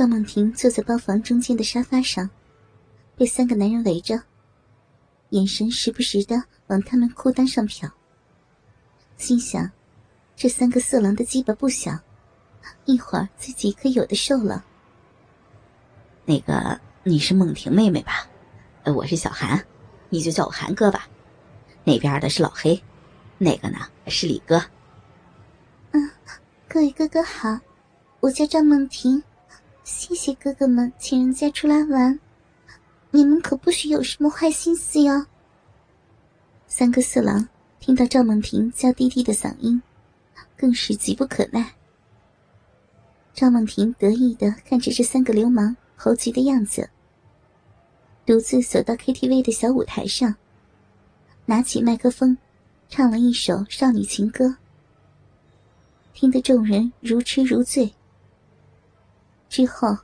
赵梦婷坐在包房中间的沙发上，被三个男人围着，眼神时不时的往他们裤裆上瞟。心想，这三个色狼的鸡巴不小，一会儿自己可有的受了。那个，你是梦婷妹妹吧？呃，我是小韩，你就叫我韩哥吧。那边的是老黑，那个呢是李哥。嗯，各位哥哥好，我叫赵梦婷，谢谢哥哥们请人家出来玩，你们可不许有什么坏心思哟。三个色狼听到赵梦婷娇滴滴的嗓音，更是急不可耐。赵梦婷得意的看着这三个流氓猴急的样子，独自走到 KTV 的小舞台上。拿起麦克风，唱了一首少女情歌，听得众人如痴如醉。之后，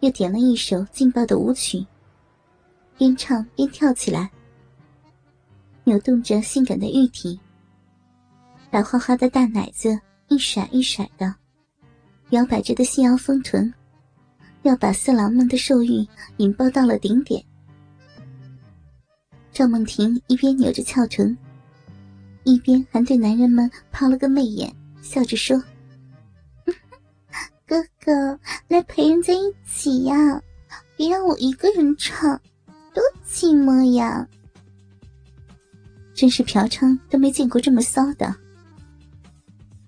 又点了一首劲爆的舞曲，边唱边跳起来，扭动着性感的玉体，白花花的大奶子一甩一甩的，摇摆着的细腰丰臀，要把色狼们的兽欲引爆到了顶点。赵梦婷一边扭着翘臀，一边还对男人们抛了个媚眼，笑着说：“ 哥哥，来陪人在一起呀，别让我一个人唱，多寂寞呀！”真是嫖娼都没见过这么骚的。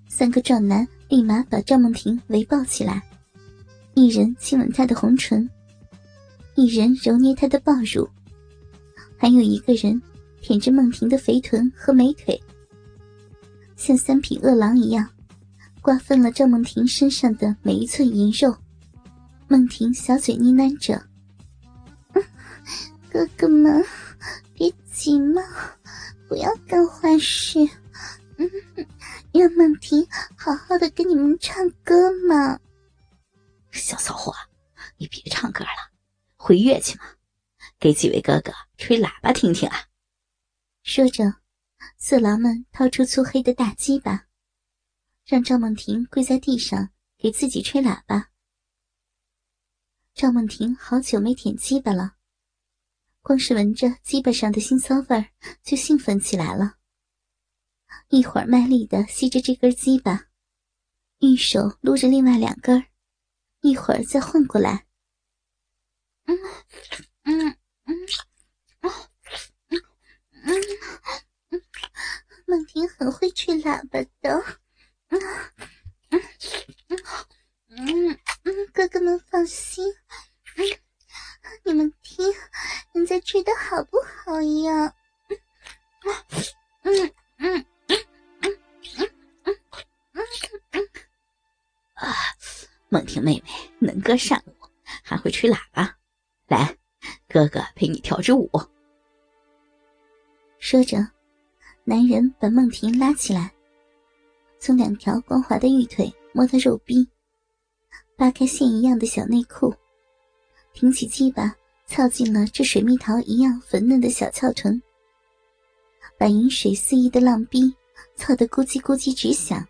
三个壮男立马把赵梦婷围抱起来，一人亲吻她的红唇，一人揉捏她的抱乳。还有一个人舔着梦婷的肥臀和美腿，像三匹饿狼一样，瓜分了赵梦婷身上的每一寸银肉。梦婷小嘴呢喃着：“哥哥们，别急嘛，不要干坏事，嗯，让梦婷好好的跟你们唱歌嘛。”小骚货，你别唱歌了，会乐去嘛？给几位哥哥吹喇叭听听啊！说着，色狼们掏出粗黑的大鸡巴，让赵梦婷跪在地上给自己吹喇叭。赵梦婷好久没舔鸡巴了，光是闻着鸡巴上的腥骚味儿就兴奋起来了。一会儿卖力的吸着这根鸡巴，一手撸着另外两根，一会儿再换过来。嗯嗯。嗯，嗯，嗯，嗯，梦婷很会吹喇叭的，嗯，嗯，嗯，嗯，哥哥们放心，嗯，你们听，人家吹的好不好呀？嗯，嗯，嗯，嗯，嗯，嗯，嗯，嗯，啊，梦婷妹妹能歌善舞，还会吹喇叭，来。哥哥陪你跳支舞。说着，男人把梦婷拉起来，从两条光滑的玉腿摸到肉壁，扒开线一样的小内裤，挺起鸡巴，操进了这水蜜桃一样粉嫩的小翘臀，把饮水肆意的浪逼操得咕叽咕叽直响。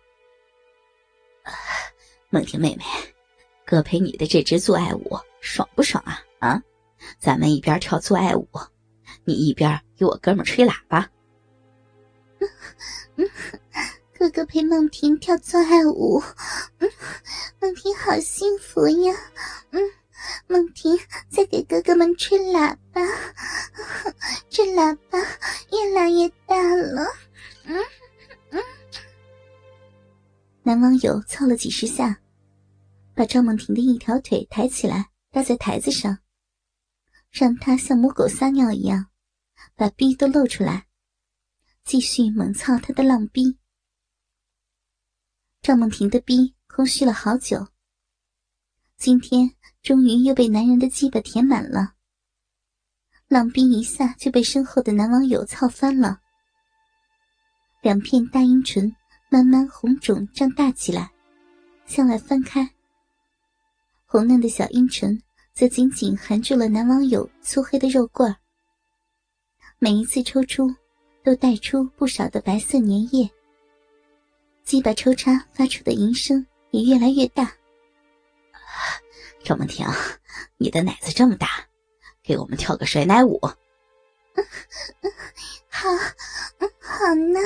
梦婷妹妹，哥陪你的这支做爱舞爽不爽啊？啊？咱们一边跳做爱舞，你一边给我哥们吹喇叭。哥哥陪梦婷跳做爱舞，嗯梦婷好幸福呀！嗯，梦婷在给哥哥们吹喇叭，这喇叭越来越大了。嗯嗯。男网友操了几十下，把赵梦婷的一条腿抬起来搭在台子上。让他像母狗撒尿一样，把逼都露出来，继续猛操他的浪逼。赵梦婷的逼空虚了好久，今天终于又被男人的鸡巴填满了。浪逼一下就被身后的男网友操翻了，两片大阴唇慢慢红肿胀大起来，向外翻开，红嫩的小阴唇。则紧紧含住了男网友粗黑的肉棍儿，每一次抽出，都带出不少的白色粘液。鸡巴抽插发出的淫声也越来越大。赵梦婷，你的奶子这么大，给我们跳个甩奶舞。好，好呢。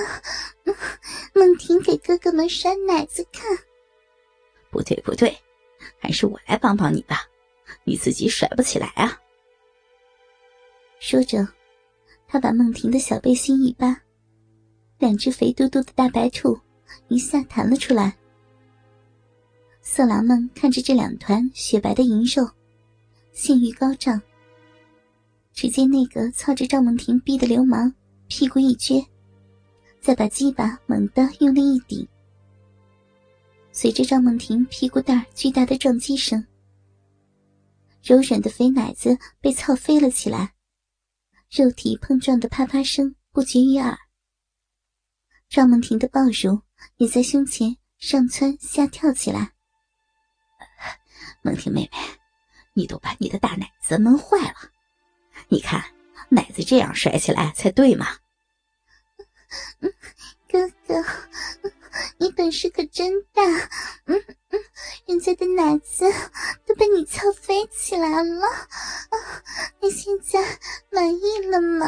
梦婷给哥哥们甩奶子看。不对，不对，还是我来帮帮你吧，你自己甩不起来啊。说着，他把梦婷的小背心一扒，两只肥嘟嘟的大白兔一下弹了出来。色狼们看着这两团雪白的银肉，性欲高涨。只见那个操着赵梦婷逼的流氓，屁股一撅，再把鸡巴猛地用力一顶。随着赵梦婷屁股蛋儿巨大的撞击声，柔软的肥奶子被操飞了起来，肉体碰撞的啪啪声不绝于耳。赵梦婷的抱乳也在胸前上蹿下跳起来。梦婷妹妹，你都把你的大奶子闷坏了。你看，奶子这样甩起来才对嘛。哥哥，你本事可真大。嗯嗯，人家的奶子都被你操飞起来了。你现在满意了吗？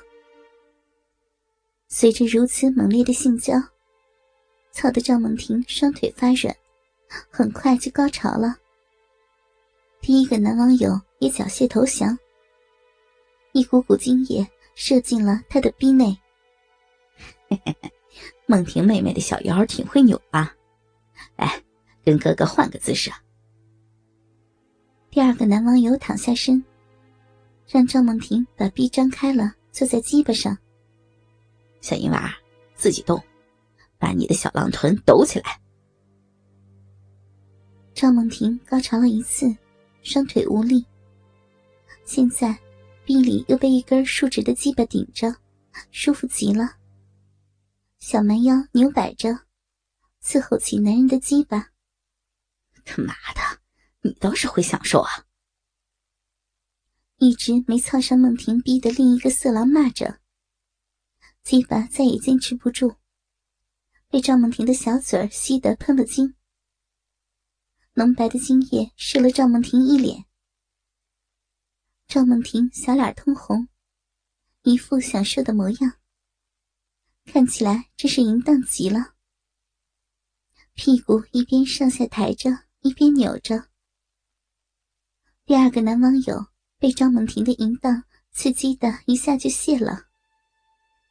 随着如此猛烈的性交，操得赵梦婷双腿发软。很快就高潮了。第一个男网友也缴械投降，一股股精液射进了他的逼内。嘿嘿嘿，梦婷妹妹的小腰挺会扭啊！来，跟哥哥换个姿势。第二个男网友躺下身，让赵梦婷把臂张开了，坐在鸡巴上。小银娃，自己动，把你的小浪臀抖起来。赵梦婷高潮了一次，双腿无力。现在，臂里又被一根竖直的鸡巴顶着，舒服极了。小蛮腰扭摆着，伺候起男人的鸡巴。他妈的，你倒是会享受啊！一直没操上梦婷逼的另一个色狼骂着。鸡巴再也坚持不住，被赵梦婷的小嘴吸得喷了精。浓白的精液射了赵梦婷一脸，赵梦婷小脸通红，一副享受的模样，看起来真是淫荡极了。屁股一边上下抬着，一边扭着。第二个男网友被赵梦婷的淫荡刺激的一下就泄了，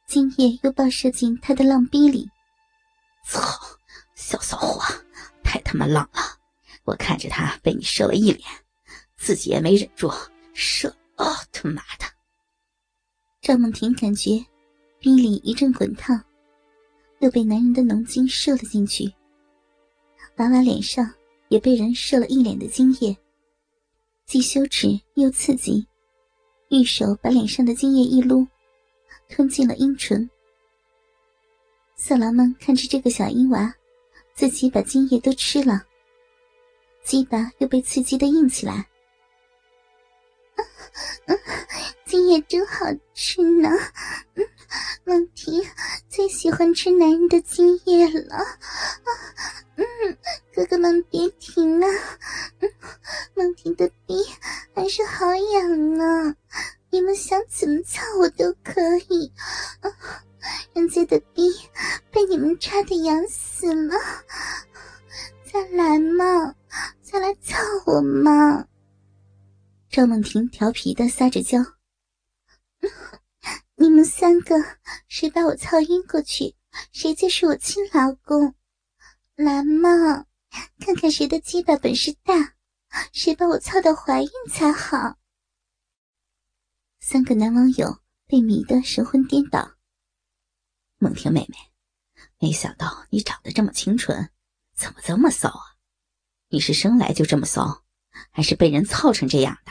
精液又爆射进他的浪逼里。操，小骚货，太他妈浪了！我看着他被你射了一脸，自己也没忍住射。哦，他妈的！赵梦婷感觉逼里一阵滚烫，又被男人的浓精射了进去。娃娃脸上也被人射了一脸的精液，既羞耻又刺激，玉手把脸上的精液一撸，吞进了阴唇。色狼们看着这个小阴娃，自己把精液都吃了。鸡巴又被刺激的硬起来，精液真好吃呢。梦婷最喜欢吃男人的精液了。嗯，哥哥们别停啊！梦婷的逼还是好痒呢，你们想怎么操我都可以。人家的逼被你们插的痒死了，调皮的撒着娇：“ 你们三个谁把我操晕过去，谁就是我亲老公。来嘛，看看谁的鸡巴本事大，谁把我操到怀孕才好。”三个男网友被迷得神魂颠倒。梦婷妹妹，没想到你长得这么清纯，怎么这么骚啊？你是生来就这么骚，还是被人操成这样的？